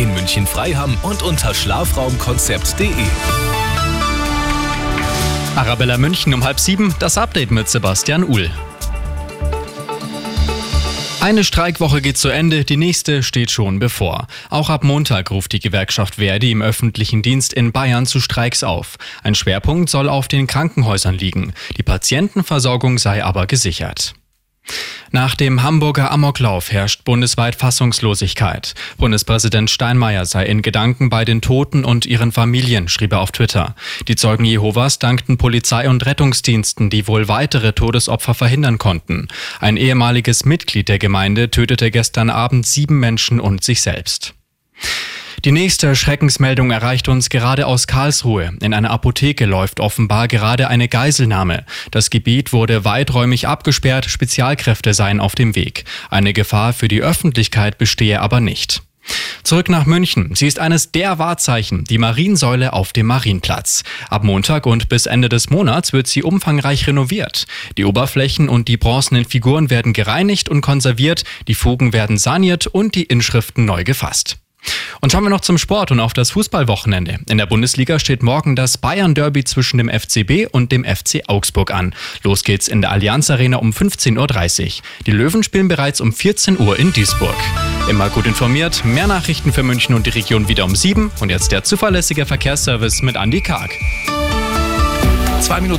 in München-Freiham und unter schlafraumkonzept.de. Arabella München um halb sieben, das Update mit Sebastian Uhl. Eine Streikwoche geht zu Ende, die nächste steht schon bevor. Auch ab Montag ruft die Gewerkschaft Verdi im öffentlichen Dienst in Bayern zu Streiks auf. Ein Schwerpunkt soll auf den Krankenhäusern liegen. Die Patientenversorgung sei aber gesichert. Nach dem Hamburger Amoklauf herrscht bundesweit Fassungslosigkeit. Bundespräsident Steinmeier sei in Gedanken bei den Toten und ihren Familien, schrieb er auf Twitter. Die Zeugen Jehovas dankten Polizei und Rettungsdiensten, die wohl weitere Todesopfer verhindern konnten. Ein ehemaliges Mitglied der Gemeinde tötete gestern Abend sieben Menschen und sich selbst. Die nächste Schreckensmeldung erreicht uns gerade aus Karlsruhe. In einer Apotheke läuft offenbar gerade eine Geiselnahme. Das Gebiet wurde weiträumig abgesperrt, Spezialkräfte seien auf dem Weg. Eine Gefahr für die Öffentlichkeit bestehe aber nicht. Zurück nach München. Sie ist eines der Wahrzeichen, die Mariensäule auf dem Marienplatz. Ab Montag und bis Ende des Monats wird sie umfangreich renoviert. Die Oberflächen und die bronzenen Figuren werden gereinigt und konserviert, die Fugen werden saniert und die Inschriften neu gefasst. Und schauen wir noch zum Sport und auf das Fußballwochenende. In der Bundesliga steht morgen das Bayern-Derby zwischen dem FCB und dem FC Augsburg an. Los geht's in der Allianz Arena um 15.30 Uhr. Die Löwen spielen bereits um 14 Uhr in Duisburg. Immer gut informiert, mehr Nachrichten für München und die Region wieder um 7 und jetzt der zuverlässige Verkehrsservice mit Andy Karg. Zwei Minuten